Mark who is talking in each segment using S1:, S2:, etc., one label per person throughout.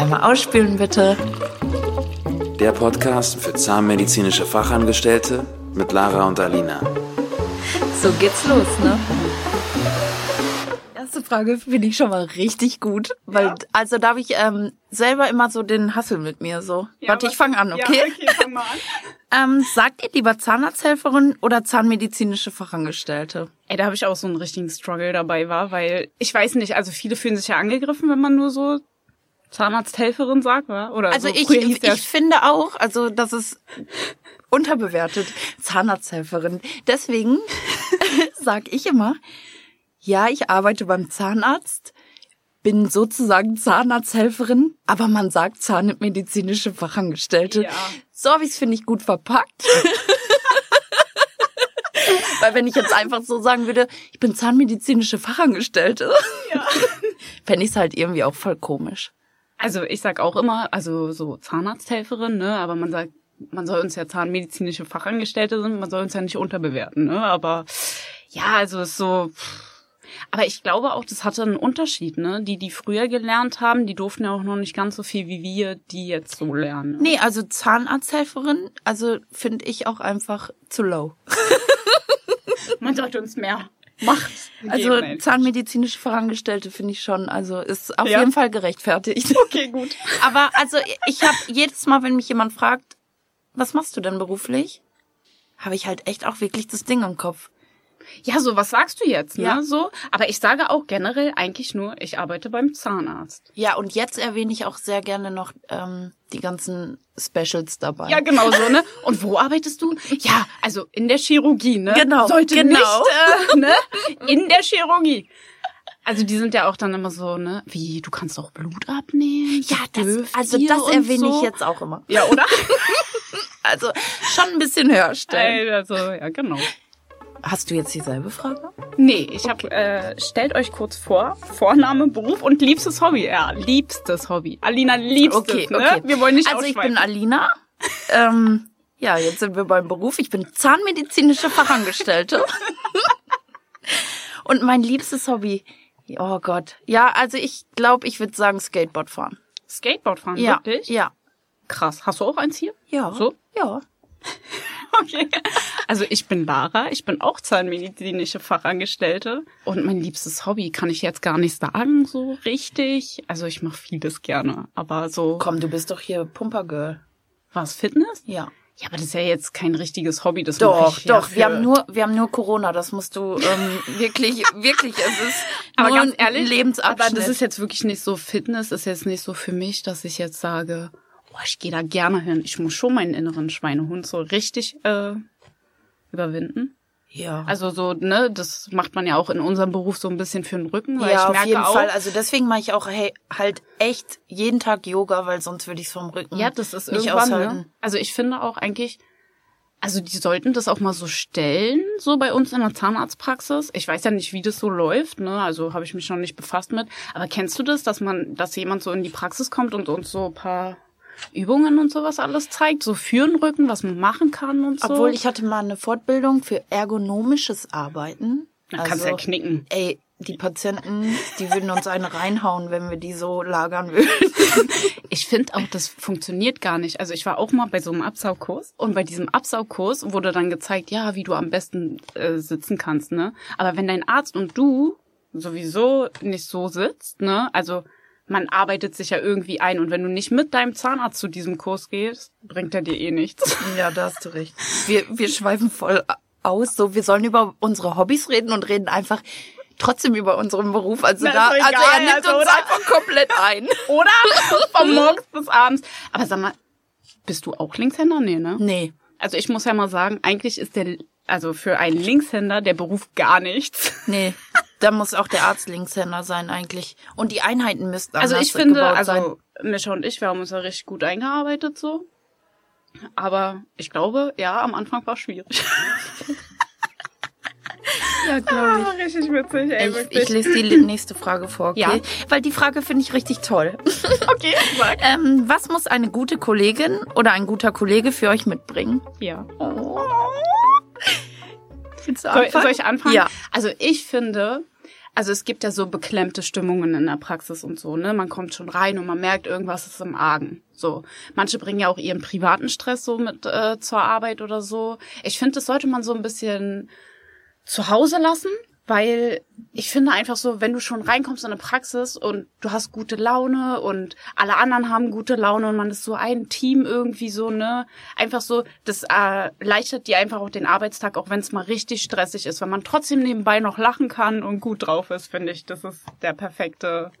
S1: Einmal ausspülen bitte.
S2: Der Podcast für zahnmedizinische Fachangestellte mit Lara und Alina.
S1: So geht's los, ne? Erste Frage finde ich schon mal richtig gut, weil
S3: Ja.
S1: also da habe ich ähm, selber immer so den Hassel mit mir so.
S3: Ja,
S1: Warte, ich fange an, okay?
S3: Ja, okay, fang mal an.
S1: Ähm, sagt ihr lieber Zahnarzthelferin oder zahnmedizinische Fachangestellte?
S3: Ey, da habe ich auch so einen richtigen Struggle dabei war, weil ich weiß nicht, also viele fühlen sich ja angegriffen, wenn man nur so Zahnarzthelferin sagt, wa? Oder
S1: Also
S3: so,
S1: ich, ich
S3: der-
S1: finde auch, also das ist unterbewertet, Zahnarzthelferin. Deswegen sag ich immer, ja, ich arbeite beim Zahnarzt, bin sozusagen Zahnarzthelferin, aber man sagt zahnmedizinische Fachangestellte.
S3: Ja.
S1: So habe ich es, finde ich, gut verpackt. Weil wenn ich jetzt einfach so sagen würde, ich bin zahnmedizinische Fachangestellte,
S3: Ja.
S1: fände ich es halt irgendwie auch voll komisch.
S3: Also ich sag auch immer, also so Zahnarzthelferin, ne, aber man sagt, man soll uns ja zahnmedizinische Fachangestellte sind, man soll uns ja nicht unterbewerten, ne, aber ja, also es ist so, aber ich glaube auch, das hatte einen Unterschied, ne, die, die früher gelernt haben, die durften ja auch noch nicht ganz so viel wie wir, die jetzt so lernen. Ne?
S1: Nee, also Zahnarzthelferin, also finde ich auch einfach zu low.
S3: Man sollte uns mehr Macht
S1: Also zahnmedizinische Fachangestellte finde ich schon, also ist auf
S3: Ja.
S1: jeden Fall gerechtfertigt.
S3: Okay, gut.
S1: Aber also ich habe jedes Mal, wenn mich jemand fragt, was machst du denn beruflich, habe ich halt echt auch wirklich das Ding im Kopf.
S3: Ja, so, was sagst du jetzt, ne,
S1: Ja.
S3: so? Aber ich sage auch generell eigentlich nur, ich arbeite beim Zahnarzt.
S1: Ja, und jetzt erwähne ich auch sehr gerne noch ähm, die ganzen Specials dabei.
S3: Ja, genau so, ne? Und wo arbeitest du? Ja, also in der Chirurgie, ne?
S1: Genau,
S3: Sollte
S1: genau.
S3: nicht, äh, ne? In der Chirurgie. Also die sind ja auch dann immer so, ne? Wie, du kannst auch Blut abnehmen?
S1: ja das, also das erwähne
S3: so?
S1: ich jetzt auch immer.
S3: Ja, oder?
S1: Also schon ein bisschen höher stellen.
S3: Ey, also, ja, genau.
S1: Hast du jetzt dieselbe Frage?
S3: Nee, ich hab, äh, stellt euch kurz vor, Vorname, Beruf und liebstes Hobby. Ja, liebstes Hobby. Alina, liebstes,
S1: Okay,
S3: ne?
S1: okay.
S3: Wir wollen nicht
S1: Also ich bin. Alina. ähm, ja, jetzt sind wir beim Beruf. Ich bin zahnmedizinische Fachangestellte. Und mein liebstes Hobby. Oh Gott. Ja, also ich glaube, ich würde sagen Skateboard fahren.
S3: Skateboard fahren,
S1: Ja.
S3: wirklich?
S1: Ja.
S3: Krass. Hast du auch eins hier?
S1: Ja.
S3: So?
S1: Ja.
S3: Okay. Also ich bin Lara, ich bin auch zahnmedizinische Fachangestellte und mein liebstes Hobby kann ich jetzt gar nicht sagen so richtig. Also ich mache vieles gerne, aber so
S1: Komm, du bist doch hier Pumpergirl.
S3: was Fitness?
S1: Ja.
S3: Ja, aber das ist ja jetzt kein richtiges Hobby, das mache
S1: Doch,
S3: ich ja
S1: doch.
S3: für-
S1: Wir haben nur, wir haben nur Corona. Das musst du ähm, wirklich, wirklich. Es ist
S3: aber ganz ehrlich,
S1: Lebensabschnitt.
S3: aber das ist jetzt wirklich nicht so Fitness ist jetzt nicht so für mich, dass ich jetzt sage, oh, ich gehe da gerne hin. Ich muss schon meinen inneren Schweinehund so richtig äh, überwinden.
S1: ja.
S3: Also so, ne, das macht man ja auch in unserem Beruf so ein bisschen für den Rücken, weil
S1: ja,
S3: ich
S1: auf
S3: merke
S1: jeden
S3: auch,
S1: Fall. Also deswegen mache ich auch hey, halt echt jeden Tag Yoga, weil sonst würde ich es vom Rücken
S3: ja, das ist
S1: nicht
S3: irgendwann,
S1: aushalten.
S3: ne? Also ich finde auch eigentlich, also die sollten das auch mal so stellen, so bei uns in der Zahnarztpraxis. Ich weiß ja nicht, wie das so läuft, ne, also habe ich mich noch nicht befasst mit. Aber kennst du das, dass man, dass jemand so in die Praxis kommt und uns so ein paar Übungen und sowas alles zeigt, so für den Rücken, was man machen kann und so?
S1: Obwohl ich hatte mal eine Fortbildung für ergonomisches Arbeiten.
S3: Na, kannst ja knicken.
S1: Ey, die Patienten, die würden uns eine reinhauen, wenn wir die so lagern würden.
S3: Ich finde auch, das funktioniert gar nicht. Also ich war auch mal bei so einem Absaugkurs und bei diesem Absaugkurs wurde dann gezeigt, ja, wie du am besten äh, sitzen kannst, ne? Aber wenn dein Arzt und du sowieso nicht so sitzt, ne? Also man arbeitet sich ja irgendwie ein und wenn du nicht mit deinem Zahnarzt zu diesem Kurs gehst, bringt er dir eh nichts.
S1: Ja, da hast du recht. Wir, wir schweifen voll aus. So, wir sollen über unsere Hobbys reden und reden einfach trotzdem über unseren Beruf. Also
S3: Na,
S1: da, also
S3: egal,
S1: er nimmt
S3: also,
S1: uns
S3: oder?
S1: einfach komplett ein.
S3: Oder? Von morgens bis abends. Aber sag mal, bist du auch Linkshänder? Nee, ne?
S1: Nee.
S3: Also ich muss ja mal sagen, eigentlich ist der, also für einen Linkshänder der Beruf gar nichts.
S1: Nee. Da muss auch der Arzt Linkshänder sein eigentlich. Und die Einheiten müssten
S3: Also
S1: anders
S3: ich finde,
S1: gebaut sein.
S3: also Mischa und ich, wir haben uns ja richtig gut eingearbeitet so. Aber ich glaube, ja, am Anfang war es schwierig.
S1: Ja, glaube ich.
S3: richtig witzig, ey,
S1: Ich, ich lese die nächste Frage vor, okay?
S3: Ja.
S1: Weil die Frage finde ich richtig toll.
S3: Okay, sag.
S1: Ähm, was muss eine gute Kollegin oder ein guter Kollege für euch mitbringen?
S3: Ja. Soll,
S1: anfangen?
S3: soll ich anfangen?
S1: Ja.
S3: Also ich finde, also es gibt ja so beklemmte Stimmungen in der Praxis und so, ne? Man kommt schon rein und man merkt, irgendwas ist im Argen. So. Manche bringen ja auch ihren privaten Stress so mit äh, zur Arbeit oder so. Ich finde, das sollte man so ein bisschen zu Hause lassen, weil ich finde einfach so, wenn du schon reinkommst in eine Praxis und du hast gute Laune und alle anderen haben gute Laune und man ist so ein Team irgendwie so, ne? Einfach so, das äh, erleichtert dir einfach auch den Arbeitstag, auch wenn es mal richtig stressig ist. Wenn man trotzdem nebenbei noch lachen kann und gut drauf ist, finde ich, das ist der perfekte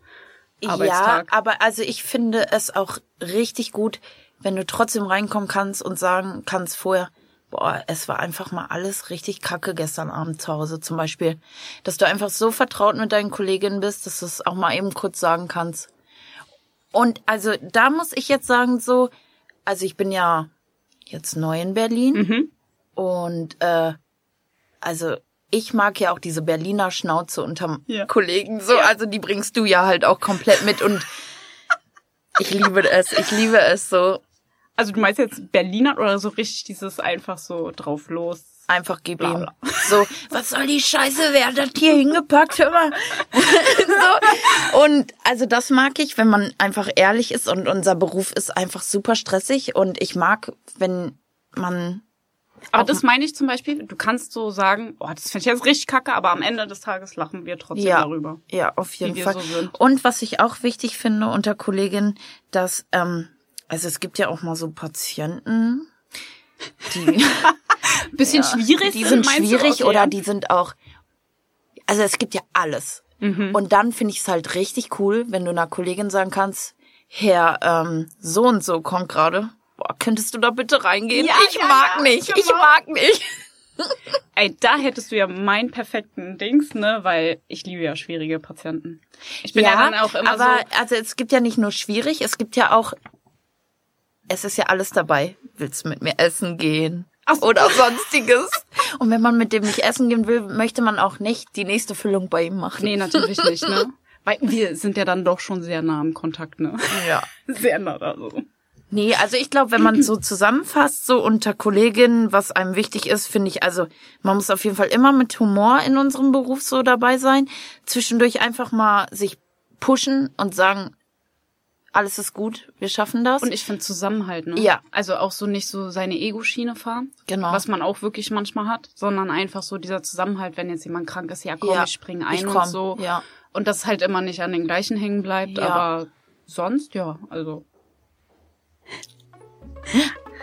S3: Arbeitstag.
S1: Ja, aber also ich finde es auch richtig gut, wenn du trotzdem reinkommen kannst und sagen kannst vorher, boah, es war einfach mal alles richtig kacke gestern Abend zu Hause zum Beispiel. Dass du einfach so vertraut mit deinen Kolleginnen bist, dass du es auch mal eben kurz sagen kannst. Und also da muss ich jetzt sagen so, also ich bin ja jetzt neu in Berlin
S3: Mhm.
S1: und äh, also ich mag ja auch diese Berliner Schnauze unterm
S3: Ja.
S1: Kollegen so, also die bringst du ja halt auch komplett mit und ich liebe es, ich liebe es so.
S3: Also du meinst jetzt Berliner oder so richtig dieses einfach so drauf los?
S1: Einfach gib ihm. So, was soll die Scheiße, wer hat das hier hingepackt, hör mal. so. Und also das mag ich, wenn man einfach ehrlich ist und unser Beruf ist einfach super stressig und ich mag, wenn man
S3: Aber das meine ich zum Beispiel, du kannst so sagen, oh, das finde ich jetzt richtig kacke, aber am Ende des Tages lachen wir trotzdem
S1: ja,
S3: darüber.
S1: Ja, auf jeden Fall.
S3: so.
S1: Und was ich auch wichtig finde unter Kolleginnen, dass, ähm, also es gibt ja auch mal so Patienten, die,
S3: Bisschen schwierig
S1: die sind schwierig
S3: Okay,
S1: oder
S3: ja.
S1: die sind auch, also es gibt ja alles.
S3: Mhm.
S1: Und dann finde ich es halt richtig cool, wenn du einer Kollegin sagen kannst, Herr ähm, so und so kommt gerade. Boah, könntest du da bitte reingehen?
S3: Ja,
S1: ich
S3: ja,
S1: mag
S3: ja,
S1: nicht, ich
S3: genau.
S1: mag nicht.
S3: Ey, da hättest du ja meinen perfekten Dings, ne, weil ich liebe ja schwierige Patienten. Ich bin ja, dann auch immer
S1: aber
S3: so,
S1: also es gibt ja nicht nur schwierig, es gibt ja auch, es ist ja alles dabei. Willst du mit mir essen gehen?
S3: So.
S1: Oder sonstiges. Und wenn man mit dem nicht essen gehen will, möchte man auch nicht die nächste Füllung bei ihm machen.
S3: nee, natürlich nicht, ne? Weil wir sind ja dann doch schon sehr nah im Kontakt, ne?
S1: Ja.
S3: Sehr nah da so.
S1: Nee, also ich glaube, wenn man so zusammenfasst, so unter Kolleginnen, was einem wichtig ist, finde ich, also man muss auf jeden Fall immer mit Humor in unserem Beruf so dabei sein. Zwischendurch einfach mal sich pushen und sagen, alles ist gut, wir schaffen das.
S3: Und ich finde Zusammenhalt, ne?
S1: Ja.
S3: Also auch so nicht so seine Ego-Schiene fahren.
S1: Genau.
S3: Was man auch wirklich manchmal hat, sondern einfach so dieser Zusammenhalt, wenn jetzt jemand krank ist, ja komm,
S1: Ja,
S3: ich spring ein
S1: ich
S3: und so.
S1: ja.
S3: Und das halt immer nicht an den gleichen hängen bleibt,
S1: Ja.
S3: aber sonst, ja, also.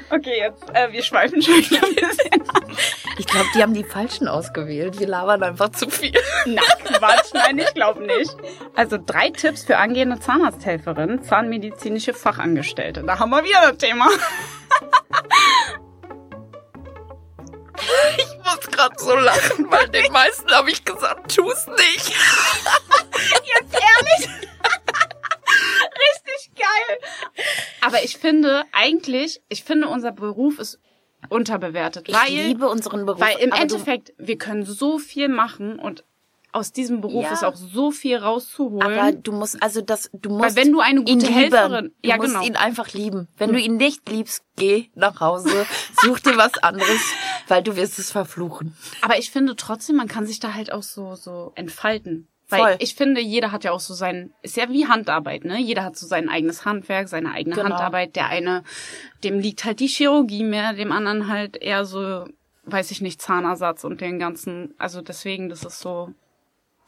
S3: Okay, jetzt, äh, wir schweifen schon wieder ein bisschen ab.
S1: Ich glaube, die haben die falschen ausgewählt. Wir labern einfach zu viel.
S3: Na, Quatsch, nein, ich glaube nicht. Also drei Tipps für angehende Zahnarzthelferin, zahnmedizinische Fachangestellte. Da haben wir wieder das Thema.
S1: Ich muss gerade so lachen, weil den meisten habe ich gesagt, tu's nicht.
S3: Jetzt ehrlich? Richtig geil. Aber ich finde eigentlich, ich finde unser Beruf ist unterbewertet, weil
S1: ich liebe unseren Beruf.
S3: weil im Endeffekt wir können so viel machen und aus diesem Beruf
S1: Ja.
S3: ist auch so viel rauszuholen.
S1: Aber du musst, also das, du musst
S3: Weil wenn du eine
S1: ihn
S3: gute. Helferin-
S1: du
S3: ja,
S1: musst
S3: genau.
S1: ihn einfach lieben. Wenn du ihn nicht liebst, geh nach Hause, such dir was anderes, weil du wirst es verfluchen.
S3: Aber ich finde trotzdem, man kann sich da halt auch so, so entfalten. Weil
S1: Voll.
S3: ich finde, jeder hat ja auch so sein, ist ja wie Handarbeit, ne? Jeder hat so sein eigenes Handwerk, seine eigene
S1: Genau.
S3: Handarbeit. Der eine, dem liegt halt die Chirurgie mehr, dem anderen halt eher so, weiß ich nicht, Zahnersatz und den ganzen, also deswegen, das ist so,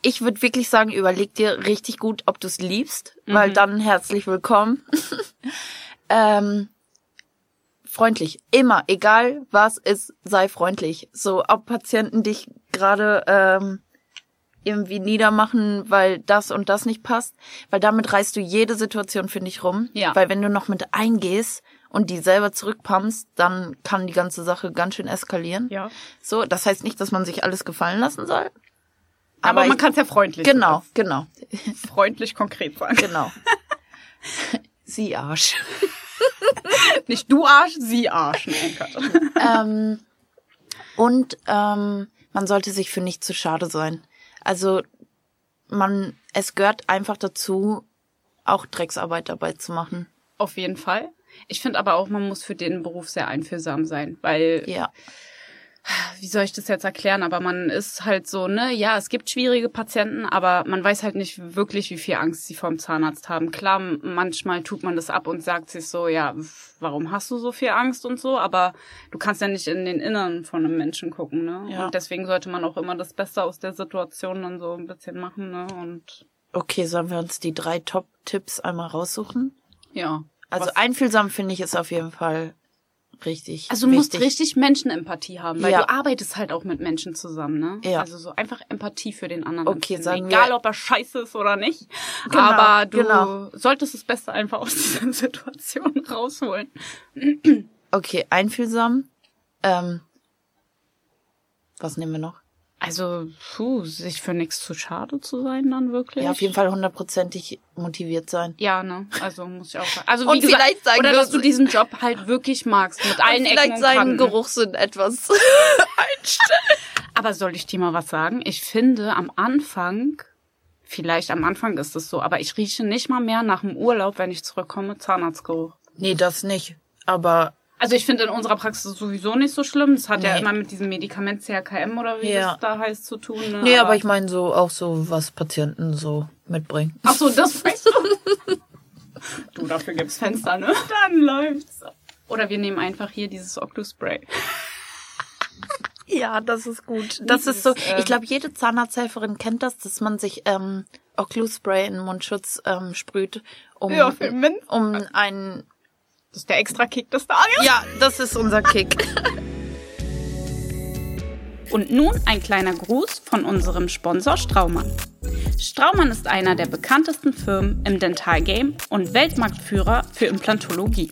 S1: Ich würde wirklich sagen, überleg dir richtig gut, ob du es liebst,
S3: Mhm.
S1: weil dann herzlich willkommen. ähm, freundlich, immer, egal was ist, sei freundlich. So, ob Patienten dich gerade ähm, irgendwie niedermachen, weil das und das nicht passt, weil damit reißt du jede Situation, finde ich, rum.
S3: Ja.
S1: Weil wenn du noch mit eingehst und die selber zurückpumpst, dann kann die ganze Sache ganz schön eskalieren.
S3: ja.
S1: So, das heißt nicht, dass man sich alles gefallen lassen soll.
S3: Aber, man
S1: ich-
S3: kann es ja freundlich
S1: Genau, genau,
S3: sagen. Freundlich konkret sagen.
S1: genau. Sie Arsch.
S3: Nicht du Arsch, sie Arsch. Nein,
S1: ähm, und ähm, man sollte sich für nicht zu schade sein. Also man, es gehört einfach dazu, auch Drecksarbeit dabei zu machen.
S3: Auf jeden Fall. Ich finde aber auch, man muss für den Beruf sehr einfühlsam sein, weil
S1: Ja,
S3: wie soll ich das jetzt erklären? Aber man ist halt so, ne, ja, es gibt schwierige Patienten, aber man weiß halt nicht wirklich, wie viel Angst sie vom Zahnarzt haben. Klar, manchmal tut man das ab und sagt sich so, ja, warum hast du so viel Angst und so, aber du kannst ja nicht in den Innern von einem Menschen gucken, ne?
S1: Ja.
S3: Und deswegen sollte man auch immer das Beste aus der Situation dann so ein bisschen machen, ne? Und
S1: Okay, sollen wir uns die drei Top-Tipps einmal raussuchen?
S3: ja.
S1: Also einfühlsam finde ich ist auf jeden Fall richtig.
S3: Also du musst richtig Menschenempathie haben, weil
S1: Ja.
S3: du arbeitest halt auch mit Menschen zusammen, ne?
S1: Ja.
S3: Also so einfach Empathie für den anderen.
S1: Okay,
S3: empfinden.
S1: sagen
S3: Egal
S1: wir-
S3: ob er scheiße ist oder nicht.
S1: Genau,
S3: aber du
S1: genau.
S3: solltest das Beste einfach aus dieser Situation rausholen.
S1: Okay, einfühlsam. Ähm, was nehmen wir noch?
S3: Also, puh, sich für nichts zu schade zu sein dann wirklich.
S1: Ja, auf jeden Fall hundertprozentig motiviert sein.
S3: Ja, ne? Also muss ich auch sagen. Also
S1: Und vielleicht sagen
S3: oder dass du diesen Job halt wirklich magst mit allen Ecken
S1: Vielleicht
S3: und
S1: seinen
S3: Kanten.
S1: Geruchssinn etwas einstellen.
S3: Aber soll ich dir mal was sagen? Ich finde am Anfang, vielleicht am Anfang ist es so, aber ich rieche nicht mal mehr nach dem Urlaub, wenn ich zurückkomme, Zahnarztgeruch.
S1: Nee, das nicht. Aber
S3: Also ich finde in unserer Praxis sowieso nicht so schlimm. Das hat ja
S1: Nee.
S3: immer mit diesem Medikament CRKM oder wie
S1: Ja.
S3: das da heißt zu tun. Ne?
S1: nee, aber ich meine so auch so, was Patienten so mitbringen.
S3: Ach so, das weißt du. du, dafür gibt's Fenster, ne? Dann läuft's. Oder wir nehmen einfach hier dieses Octo-Spray.
S1: Ja, das ist gut. Das ist so, ich glaube, jede Zahnarzthelferin kennt das, dass man sich ähm, Occluspray in den Mundschutz ähm, sprüht, um,
S3: Ja,
S1: um einen...
S3: Das ist der extra Kick des Tages.
S1: Ja, das ist unser Kick.
S3: Und nun ein kleiner Gruß von unserem Sponsor Straumann. Straumann ist einer der bekanntesten Firmen im Dentalgame und Weltmarktführer für Implantologie.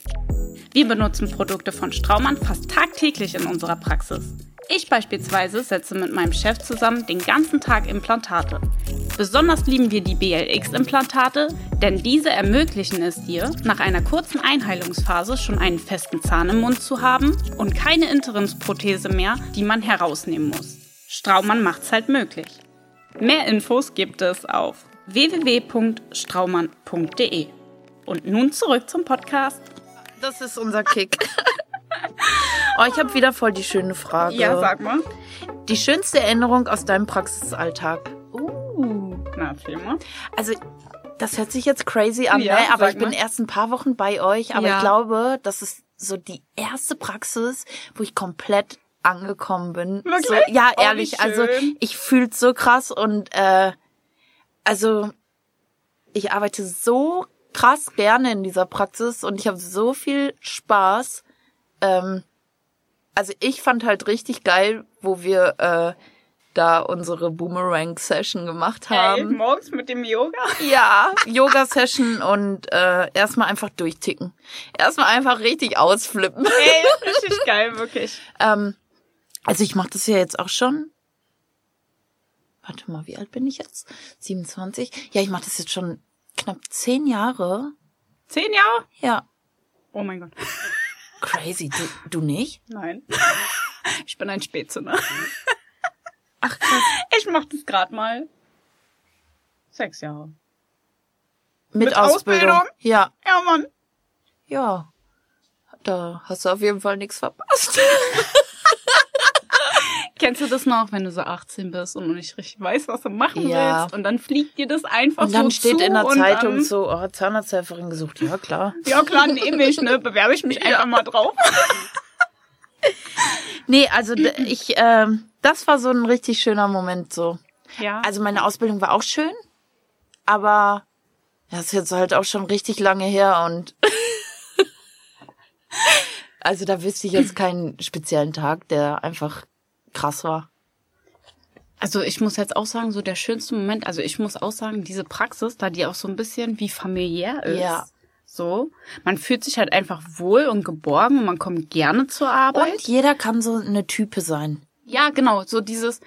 S3: Wir benutzen Produkte von Straumann fast tagtäglich in unserer Praxis. Ich beispielsweise setze mit meinem Chef zusammen den ganzen Tag Implantate. Besonders lieben wir die BLX-Implantate, denn diese ermöglichen es dir, nach einer kurzen Einheilungsphase schon einen festen Zahn im Mund zu haben und keine Interimsprothese mehr, die man herausnehmen muss. Straumann macht's halt möglich. Mehr Infos gibt es auf www.straumann.de. Und nun zurück zum Podcast.
S1: Das ist unser Kick. Oh, ich habe wieder voll die schöne Frage.
S3: mal.
S1: Die schönste Erinnerung aus deinem Praxisalltag.
S3: Uh, na, erzähl mal.
S1: Also, das hört sich jetzt crazy an,
S3: Ja,
S1: ne? aber
S3: sag
S1: ich bin
S3: mal.
S1: erst ein paar Wochen bei euch, aber
S3: Ja.
S1: ich glaube, das ist so die erste Praxis, wo ich komplett angekommen bin.
S3: Wirklich?
S1: So, ja,
S3: Oh,
S1: ehrlich, also ich fühl's so krass und äh, also ich arbeite so krass gerne in dieser Praxis und ich habe so viel Spaß. Ähm, also ich fand halt richtig geil, wo wir äh, da unsere Boomerang-Session gemacht haben.
S3: morgens mit dem Yoga?
S1: Ja, Yoga-Session und äh, erstmal einfach durchticken. Erstmal einfach richtig ausflippen.
S3: Ey, richtig geil, wirklich.
S1: ähm, also ich mache das ja jetzt auch schon. Warte mal, wie alt bin ich jetzt? 27? Ja, ich mache das jetzt schon knapp zehn Jahre.
S3: Zehn Jahre?
S1: Ja,
S3: Oh mein Gott.
S1: crazy. Du, du nicht?
S3: Nein. Ich bin ein Spätzünder.
S1: Ach krass.
S3: Ich mach das gerade mal. Sechs Jahre.
S1: Mit,
S3: Mit
S1: Ausbildung.
S3: Ausbildung?
S1: Ja,
S3: Ja, Mann.
S1: ja. Da hast du auf jeden Fall nichts verpasst.
S3: Kennst du das noch, wenn du so 18 bist und nicht richtig weißt, was du machen
S1: Ja.
S3: willst? Und dann fliegt dir das einfach
S1: Und dann
S3: so
S1: steht
S3: zu
S1: in der Zeitung so, oh, Zahnarzthelferin gesucht. Ja, klar.
S3: Ja klar, nehme ich, ne? Bewerbe ich mich einfach mal drauf.
S1: Nee, also ich, ähm, das war so ein richtig schöner Moment so.
S3: Ja.
S1: Also meine Ausbildung war auch schön, aber das ist jetzt halt auch schon richtig lange her und also da wüsste ich jetzt keinen speziellen Tag, der einfach krass war.
S3: Also ich muss jetzt auch sagen, so der schönste Moment, also ich muss auch sagen, diese Praxis, da die auch so ein bisschen wie familiär ist.
S1: Ja.
S3: So. Man fühlt sich halt einfach wohl und geborgen und man kommt gerne zur Arbeit.
S1: Und jeder kann so eine Type sein.
S3: Ja, genau, so dieses,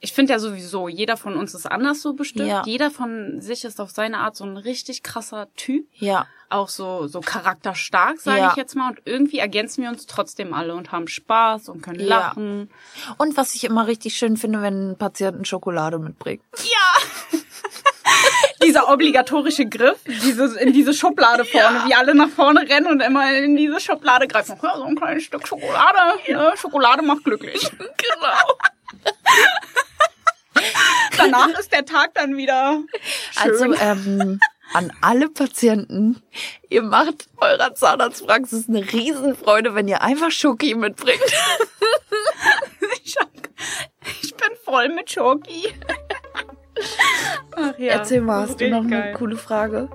S3: ich finde ja sowieso, jeder von uns ist anders so bestimmt.
S1: Ja.
S3: Jeder von sich ist auf seine Art so ein richtig krasser Typ.
S1: Ja.
S3: Auch so, so charakterstark, sage
S1: Ja.
S3: ich jetzt mal. Und irgendwie ergänzen wir uns trotzdem alle und haben Spaß und können
S1: Ja.
S3: lachen.
S1: Und was ich immer richtig schön finde, wenn ein Patient Schokolade mitbringt.
S3: Die dieser obligatorische Griff, diese, in diese Schublade vorne, wie alle nach vorne rennen und immer in diese Schublade greifen. Ja, so ein kleines Stück Schokolade. Ne? Schokolade macht glücklich.
S1: Genau.
S3: Danach ist der Tag dann wieder schön.
S1: Also ähm, an alle Patienten, ihr macht eurer Zahnarztpraxis eine Riesenfreude, wenn ihr einfach Schoki mitbringt.
S3: ich, hab, ich bin voll mit Schoki. Ach ja.
S1: Erzähl mal, hast du noch eine
S3: Geil.
S1: coole Frage?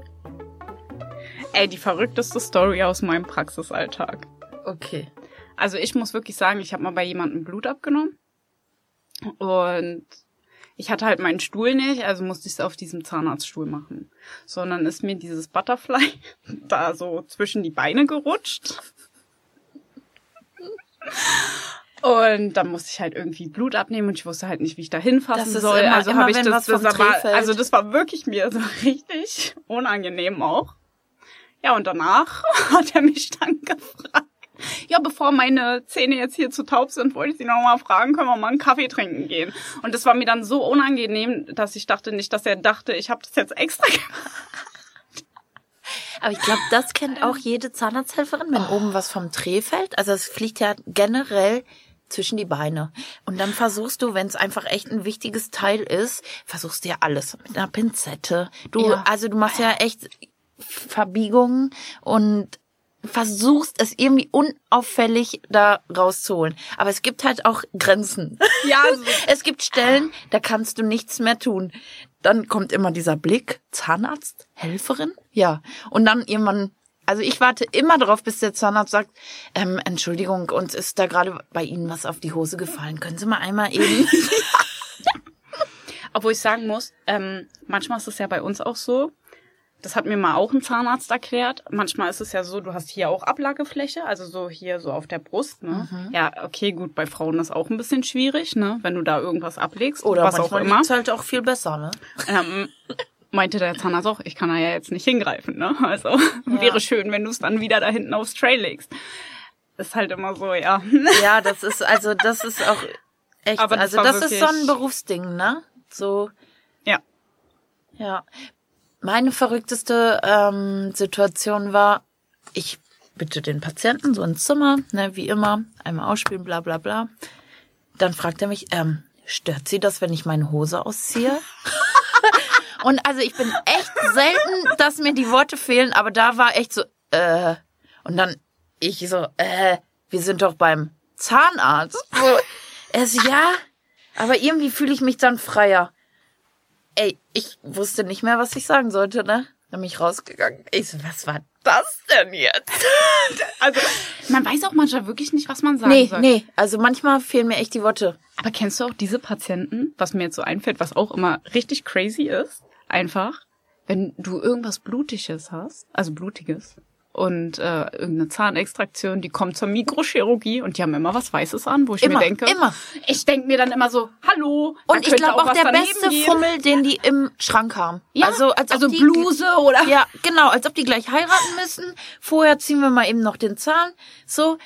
S3: Ey, die verrückteste Story aus meinem Praxisalltag.
S1: Okay.
S3: Also ich muss wirklich sagen, ich habe mal bei jemandem Blut abgenommen und ich hatte halt meinen Stuhl nicht, also musste ich es auf diesem Zahnarztstuhl machen. So, und dann ist mir dieses Butterfly da so zwischen die Beine gerutscht. Und dann musste ich halt irgendwie Blut abnehmen und ich wusste halt nicht, wie ich da hinfassen soll.
S1: immer-
S3: also habe ich das, das war, also das war wirklich mir so richtig unangenehm auch. Ja, und danach hat er mich dann gefragt. Ja, bevor meine Zähne jetzt hier zu taub sind, wollte ich Sie noch mal fragen, können wir mal einen Kaffee trinken gehen? Und das war mir dann so unangenehm, dass ich dachte nicht, dass er dachte, ich habe das jetzt extra gemacht.
S1: Aber ich glaube, das kennt auch jede Zahnarzthelferin, wenn oben was vom Dreh fällt. Also es fliegt ja generell zwischen die Beine. Und dann versuchst du, wenn es einfach echt ein wichtiges Teil ist, versuchst du ja alles mit einer Pinzette. Du,
S3: Ja.
S1: also du machst ja echt Verbiegungen und versuchst es irgendwie unauffällig da rauszuholen. Aber es gibt halt auch Grenzen.
S3: Ja, so.
S1: Es gibt Stellen, da kannst du nichts mehr tun. Dann kommt immer dieser Blick, Zahnarzt, Helferin, ja. Und dann irgendwann, also ich warte immer darauf, bis der Zahnarzt sagt, ähm, Entschuldigung, uns ist da gerade bei Ihnen was auf die Hose gefallen. Können Sie mal einmal eben...
S3: Obwohl ich sagen muss, ähm, manchmal ist es ja bei uns auch so, das hat mir mal auch ein Zahnarzt erklärt. Manchmal ist es ja so, du hast hier auch Ablagefläche, also so hier so auf der Brust, ne?
S1: Mhm.
S3: Ja, okay, gut, bei Frauen ist auch ein bisschen schwierig, ne? Wenn du da irgendwas ablegst,
S1: Oder
S3: was auch immer.
S1: liegt's halt auch viel besser, ne?
S3: Ähm, meinte der Zahnarzt auch, ich kann da ja jetzt nicht hingreifen, ne? Also wäre schön, wenn du es dann wieder da hinten aufs Tray legst. Ist halt immer so, ja.
S1: Ja, das ist, also das ist auch echt,
S3: Aber das
S1: also das ist so ein Berufsding, ne? So,
S3: Ja.
S1: Ja. Meine verrückteste ähm, Situation war, ich bitte den Patienten so ins Zimmer, ne, wie immer, einmal ausspielen, bla bla bla. Dann fragt er mich, ähm, stört Sie das, wenn ich meine Hose ausziehe? Und also ich bin echt selten, dass mir die Worte fehlen, aber da war echt so, äh, und dann ich so, äh, wir sind doch beim Zahnarzt. So, so, ja, aber irgendwie fühle ich mich dann freier. Ey, ich wusste nicht mehr, was ich sagen sollte, ne? Dann bin ich rausgegangen. Ich so, was war das denn jetzt?
S3: Also, man weiß auch manchmal wirklich nicht, was man sagen
S1: Nee,
S3: soll.
S1: nee, also manchmal fehlen mir echt die Worte.
S3: Aber kennst du auch diese Patienten, was mir jetzt so einfällt, was auch immer richtig crazy ist? Einfach, wenn du irgendwas Blutiges hast, also Blutiges, und äh, irgendeine Zahnextraktion, die kommt zur Mikrochirurgie und die haben immer was Weißes an, wo ich
S1: Immer,
S3: mir denke,
S1: immer.
S3: ich denke mir dann immer so, hallo,
S1: Und ich glaube auch
S3: was
S1: der beste
S3: gehen.
S1: Fummel, den die im Schrank haben.
S3: Ja,
S1: also, als
S3: also
S1: die,
S3: Bluse oder
S1: Ja, genau, als ob die gleich heiraten müssen. Vorher ziehen wir mal eben noch den Zahn. So.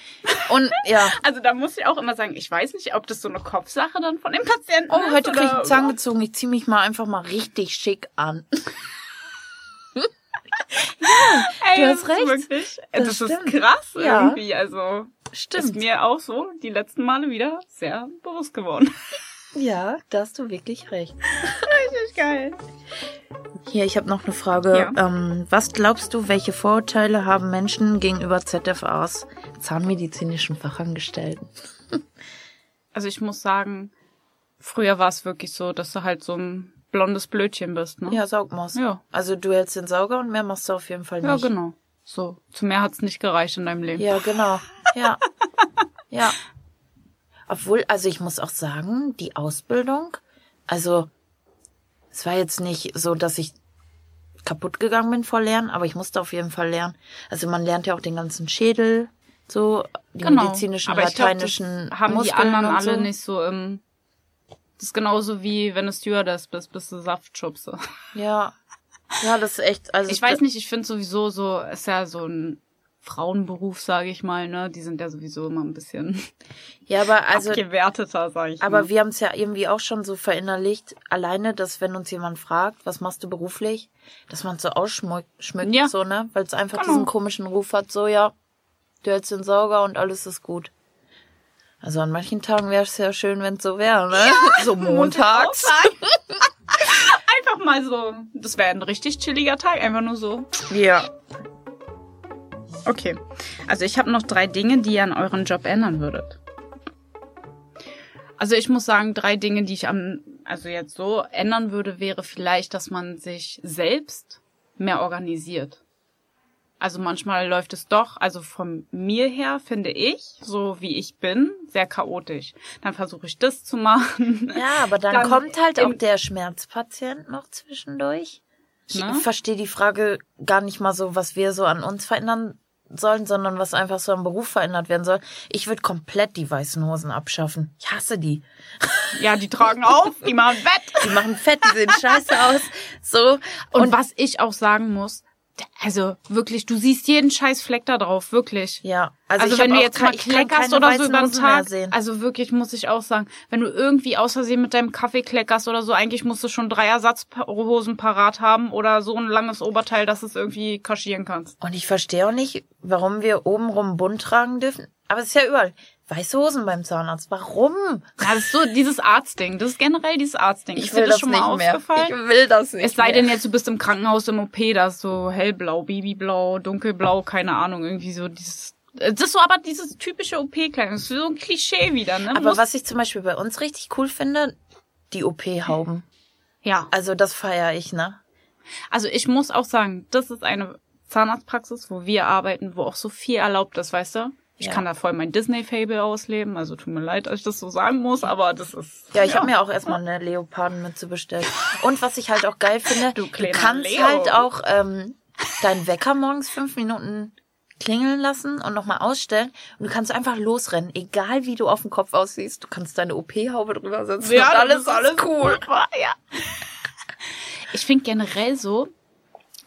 S1: Und ja.
S3: Also da muss ich auch immer sagen, ich weiß nicht, ob das so eine Kopfsache dann von dem Patienten
S1: Oh,
S3: ist.
S1: heute krieg ich einen Zahn gezogen. Ich zieh mich mal einfach mal richtig schick an.
S3: Ey,
S1: Du
S3: das
S1: hast recht.
S3: Ist wirklich,
S1: Das
S3: das, ist krass
S1: Ja.
S3: irgendwie. Also ist
S1: Stimmt.
S3: mir auch so die letzten Male wieder sehr bewusst geworden.
S1: Ja, da hast du wirklich recht.
S3: Richtig geil.
S1: Hier, ich habe noch eine Frage.
S3: Ja.
S1: Ähm, was glaubst du, welche Vorurteile haben Menschen gegenüber ZFAs, zahnmedizinischen Fachangestellten?
S3: Also ich muss sagen, früher war es wirklich so, dass du halt so ein blondes Blödchen bist, ne?
S1: Ja, Saugmaus.
S3: Ja.
S1: Also du hältst den Sauger und mehr machst du auf jeden Fall nicht.
S3: Ja, genau. So. Zu mehr hat's nicht gereicht in deinem Leben.
S1: Ja, genau. Ja. ja. Obwohl, also ich muss auch sagen, die Ausbildung, also es war jetzt nicht so, dass ich kaputt gegangen bin vor Lernen, aber ich musste auf jeden Fall lernen. Also man lernt ja auch den ganzen Schädel, so die medizinischen,
S3: Genau. Aber ich glaub,
S1: lateinischen
S3: haben die
S1: Muskeln
S3: anderen
S1: und
S3: alle
S1: so.
S3: nicht so im... Das ist genauso wie wenn du Stewardess bist, bist du Saftschubse.
S1: Ja. Ja, das ist echt, also
S3: Ich weiß nicht, ich finde sowieso so, ist ja so ein Frauenberuf, sage ich mal, ne? Die sind ja sowieso immer ein bisschen
S1: Ja, aber also,
S3: abgewerteter, sage ich
S1: aber
S3: mal.
S1: wir haben es ja irgendwie auch schon so verinnerlicht, alleine, dass wenn uns jemand fragt, was machst du beruflich, dass man es so ausschmückt, schmückt,
S3: Ja.
S1: so, ne? Weil es einfach
S3: Genau.
S1: diesen komischen Ruf hat, so, ja, du hältst den Sauger und alles ist gut. Also an manchen Tagen wäre es ja schön, wenn es so wäre, ne? so montags.
S3: Einfach mal so. Das wäre ein richtig chilliger Tag, einfach nur so.
S1: Ja.
S3: Okay. Also ich habe noch drei Dinge, die ihr an euren Job ändern würdet. Also ich muss sagen, drei Dinge, die ich am, also jetzt so ändern würde, wäre vielleicht, dass man sich selbst mehr organisiert. Also manchmal läuft es doch, also von mir her finde ich, so wie ich bin, sehr chaotisch. Dann versuche ich das zu machen.
S1: Ja, aber dann,
S3: Dann
S1: kommt halt auch der Schmerzpatient noch zwischendurch. Ich
S3: Ne?
S1: verstehe die Frage gar nicht mal so, was wir so an uns verändern sollen, sondern was einfach so am Beruf verändert werden soll. Ich würde komplett die weißen Hosen abschaffen. Ich hasse die.
S3: Ja, die tragen auf, die machen Wett.
S1: Die machen fett, die sehen scheiße aus. So.
S3: Und, was ich auch sagen muss, also wirklich, du siehst jeden scheiß Fleck da drauf, wirklich.
S1: Ja,
S3: Also,
S1: also,
S3: wenn du jetzt mal kleckerst oder so über den Tag, also wirklich muss ich auch sagen, wenn du irgendwie aus Versehen mit deinem Kaffee kleckerst oder so, eigentlich musst du schon drei Ersatzhosen parat haben oder so ein langes Oberteil, dass du es irgendwie kaschieren kannst.
S1: Und ich verstehe auch nicht, warum wir obenrum bunt tragen dürfen. Aber es ist ja überall. Weiße Hosen beim Zahnarzt. Warum?
S3: Ja, das ist so dieses Arztding. Das ist generell dieses Arztding.
S1: Ich
S3: ist
S1: will
S3: dir das,
S1: das
S3: schon
S1: nicht
S3: mal
S1: mehr.
S3: aufgefallen?
S1: Ich will das nicht
S3: Es sei
S1: mehr.
S3: denn jetzt, du bist im Krankenhaus im OP, das ist so hellblau, babyblau, dunkelblau, keine Ahnung, irgendwie so dieses. Das ist so aber dieses typische OP-Kleidung. Das ist so ein Klischee wieder, ne?
S1: Aber
S3: Muss-
S1: was ich zum Beispiel bei uns richtig cool finde, die OP-Hauben.
S3: Ja.
S1: Also das feiere ich, ne?
S3: Also ich muss auch sagen, das ist eine Zahnarztpraxis, wo wir arbeiten, wo auch so viel erlaubt ist, weißt du? Ich
S1: Ja.
S3: kann da voll mein Disney-Fable ausleben. Also tut mir leid, dass ich das so sagen muss, aber das ist.
S1: Ja, ich habe mir auch erstmal eine Leopardenmütze bestellt. Und was ich halt auch geil finde,
S3: Du
S1: du, kannst
S3: Leo.
S1: halt auch ähm, deinen Wecker morgens fünf Minuten klingeln lassen und nochmal ausstellen. Und du kannst einfach losrennen, egal wie du auf dem Kopf aussiehst. Du kannst deine OP-Haube drüber setzen und alles, alles cool.
S3: super, ja. Ich finde generell so,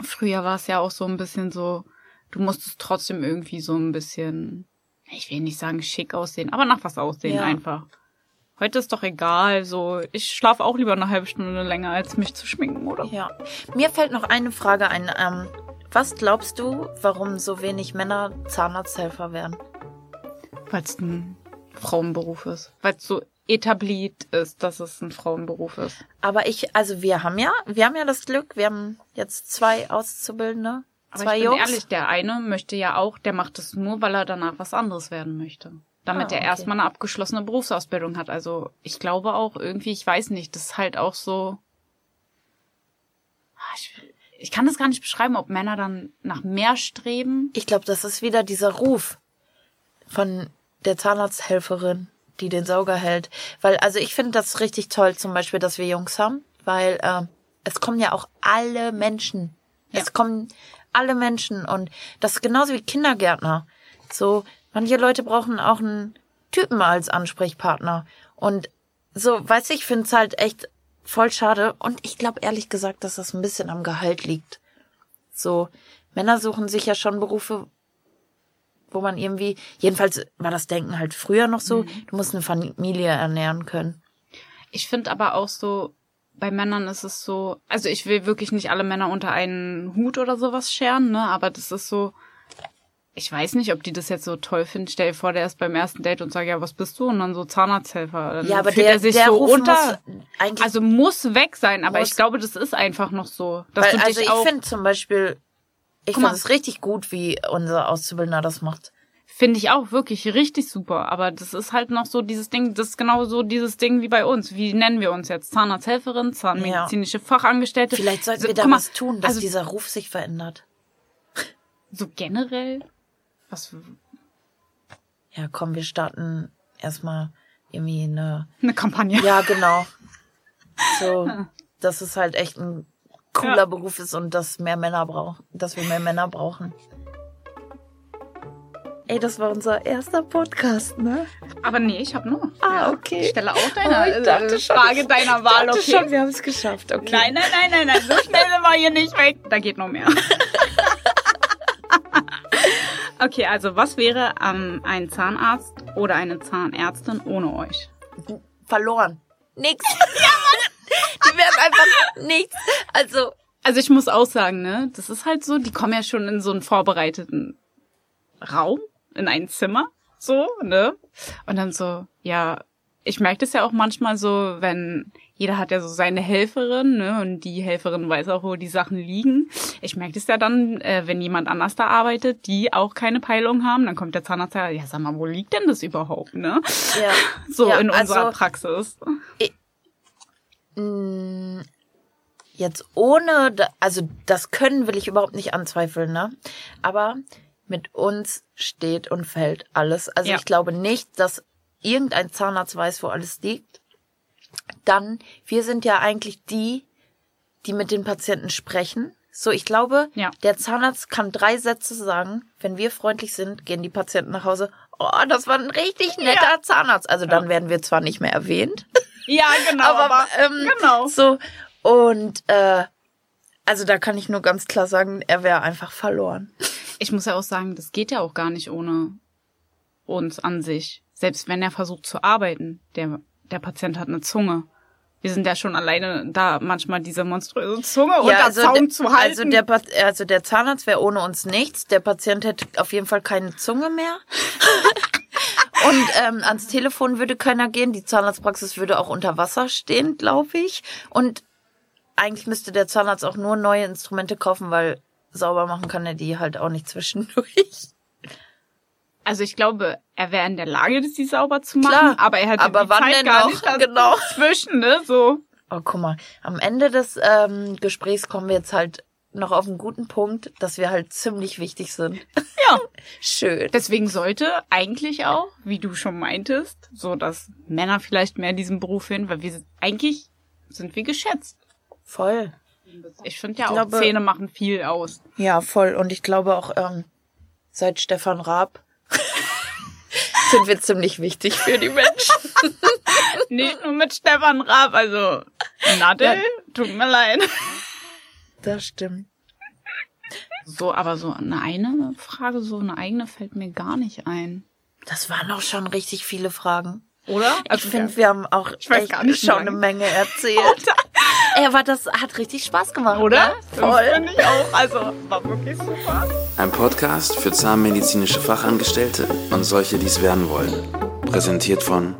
S3: früher war es ja auch so ein bisschen so, du musstest trotzdem irgendwie so ein bisschen, ich will nicht sagen schick aussehen, aber nach was aussehen
S1: Ja.
S3: einfach. Heute ist doch egal, so, ich schlafe auch lieber eine halbe Stunde länger, als mich zu schminken, oder?
S1: Ja. Mir fällt noch eine Frage ein. Ähm, was glaubst du, warum so wenig Männer Zahnarzthelfer werden?
S3: Weil es ein Frauenberuf ist. Weil es so etabliert ist, dass es ein Frauenberuf ist.
S1: Aber ich, also wir haben ja, wir haben ja das Glück, wir haben jetzt zwei Auszubildende,
S3: Aber
S1: zwei
S3: ich bin
S1: Jungs.
S3: ehrlich, der eine möchte ja auch, der macht es nur, weil er danach was anderes werden möchte. Damit
S1: Ah,
S3: er
S1: okay.
S3: erstmal eine abgeschlossene Berufsausbildung hat. Also ich glaube auch irgendwie, ich weiß nicht, das ist halt auch so. Ah, Ich, ich kann das gar nicht beschreiben, ob Männer dann nach mehr streben.
S1: Ich glaube, das ist wieder dieser Ruf von der Zahnarzthelferin, die den Sauger hält. Weil, also ich finde das richtig toll, zum Beispiel, dass wir Jungs haben, weil äh, es kommen ja auch alle Menschen.
S3: Ja.
S1: Es kommen alle Menschen und das ist genauso wie Kindergärtner. So, manche Leute brauchen auch einen Typen als Ansprechpartner. Und so, weiß ich, finde es halt echt voll schade. Und ich glaube ehrlich gesagt, dass das ein bisschen am Gehalt liegt. So, Männer suchen sich ja schon Berufe, wo man irgendwie, jedenfalls war das Denken halt früher noch so, du musst eine Familie ernähren können.
S3: Ich finde aber auch so, bei Männern ist es so, also ich will wirklich nicht alle Männer unter einen Hut oder sowas scheren, ne, aber das ist so, ich weiß nicht, ob die das jetzt so toll finden. Stell dir vor, der ist beim ersten Date und sagt, ja, was bist du? Und dann so Zahnarzthelfer. Dann
S1: Ja, aber
S3: fühlt
S1: der,
S3: er sich
S1: der
S3: so
S1: Ruf
S3: unter.
S1: muss
S3: also muss weg sein, aber ich glaube, das ist einfach noch so. Dass
S1: weil, also ich finde zum Beispiel, ich finde es richtig gut, wie unser Auszubildender das macht.
S3: Finde ich auch wirklich richtig super. Aber das ist halt noch so dieses Ding, das ist genau so dieses Ding wie bei uns. Wie nennen wir uns jetzt? Zahnarzthelferin, zahnmedizinische Fachangestellte.
S1: Vielleicht sollten
S3: So,
S1: wir da
S3: mal,
S1: was tun, dass
S3: also
S1: dieser Ruf sich verändert.
S3: so generell, was
S1: Ja, komm, wir starten erstmal irgendwie eine,
S3: eine Kampagne.
S1: ja, genau. So, dass es halt echt ein cooler
S3: Ja.
S1: Beruf ist und dass mehr Männer brauchen, dass wir mehr Männer brauchen. Ey, das war unser erster Podcast, ne?
S3: Aber nee, ich habe nur.
S1: Ah, okay.
S3: Ich stelle auch deine
S1: Oh, ich dachte
S3: äh,
S1: schon,
S3: Frage deiner Wahl,
S1: dachte
S3: okay?
S1: schon, wir haben es geschafft, okay.
S3: Nein, nein, nein, nein, nein, so schnell sind wir hier nicht weg. Da geht noch mehr. Okay, also was wäre ähm, ein Zahnarzt oder eine Zahnärztin ohne euch?
S1: Verloren. Nix. Die wären einfach nichts. Also,
S3: Also ich muss auch sagen, ne, das ist halt so, die kommen ja schon in so einen vorbereiteten Raum, in ein Zimmer, so, ne? Und dann so, ja, ich merke das ja auch manchmal so, wenn jeder hat ja so seine Helferin, ne, und die Helferin weiß auch, wo die Sachen liegen. Ich merke das ja dann, äh, wenn jemand anders da arbeitet, die auch keine Peilung haben, dann kommt der Zahnarzt ja, ja, sag mal, wo liegt denn das überhaupt, ne?
S1: ja.
S3: So
S1: ja,
S3: in unserer
S1: also,
S3: Praxis.
S1: Jetzt ohne, also das Können will ich überhaupt nicht anzweifeln, ne? Aber mit uns steht und fällt alles. Also
S3: Ja.
S1: ich glaube nicht, dass irgendein Zahnarzt weiß, wo alles liegt. Dann, wir sind ja eigentlich die, die mit den Patienten sprechen. So, ich glaube,
S3: Ja.
S1: der Zahnarzt kann drei Sätze sagen. Wenn wir freundlich sind, gehen die Patienten nach Hause. Oh, das war ein richtig netter Zahnarzt. Also dann werden wir zwar nicht mehr erwähnt.
S3: Ja, genau,
S1: aber, ähm,
S3: genau.
S1: so und äh, also da kann ich nur ganz klar sagen, er wäre einfach verloren.
S3: Ich muss ja auch sagen, das geht ja auch gar nicht ohne uns an sich. Selbst wenn er versucht zu arbeiten, der, der Patient hat eine Zunge. Wir sind ja schon alleine da, manchmal diese monströse Zunge unter Zaum
S1: der,
S3: zu halten.
S1: also der also der Zahnarzt wäre ohne uns nichts. Der Patient hätte auf jeden Fall keine Zunge mehr. Und ähm, ans Telefon würde keiner gehen. Die Zahnarztpraxis würde auch unter Wasser stehen, glaube ich. Und eigentlich müsste der Zahnarzt auch nur neue Instrumente kaufen, weil sauber machen kann er die halt auch nicht zwischendurch.
S3: also ich glaube, er wäre in der Lage, das die sauber zu machen,
S1: Klar,
S3: aber er hätte
S1: aber
S3: die
S1: wann
S3: Zeit
S1: denn
S3: gar
S1: noch?
S3: nicht
S1: Genau.
S3: zwischen, ne? So.
S1: Oh, guck mal, am Ende des ähm, Gesprächs kommen wir jetzt halt noch auf einen guten Punkt, dass wir halt ziemlich wichtig sind.
S3: Ja.
S1: Schön.
S3: Deswegen sollte eigentlich auch, wie du schon meintest, so dass Männer vielleicht mehr diesen Beruf finden, weil wir sind, eigentlich sind wir geschätzt.
S1: Voll.
S3: Ich finde ja
S1: Ich
S3: auch,
S1: glaube-
S3: Zähne machen viel aus.
S1: Ja, voll. Und ich glaube auch, ähm, seit Stefan Raab sind wir ziemlich wichtig für die Menschen.
S3: Nicht nur mit Stefan Raab, also Nadel,
S1: Ja.
S3: tut mir leid.
S1: Das stimmt.
S3: So, aber so eine eine Frage, so eine eigene fällt mir gar nicht ein.
S1: Das waren auch schon richtig viele Fragen.
S3: Oder?
S1: Ich finde, wir haben auch
S3: Ich
S1: echt schon eine Menge erzählt. Ey, aber das hat richtig Spaß gemacht,
S3: Oder? Das
S1: Voll.
S3: finde ich auch. Also, war wirklich super.
S2: Ein Podcast für zahnmedizinische Fachangestellte und solche, die es werden wollen. Präsentiert von!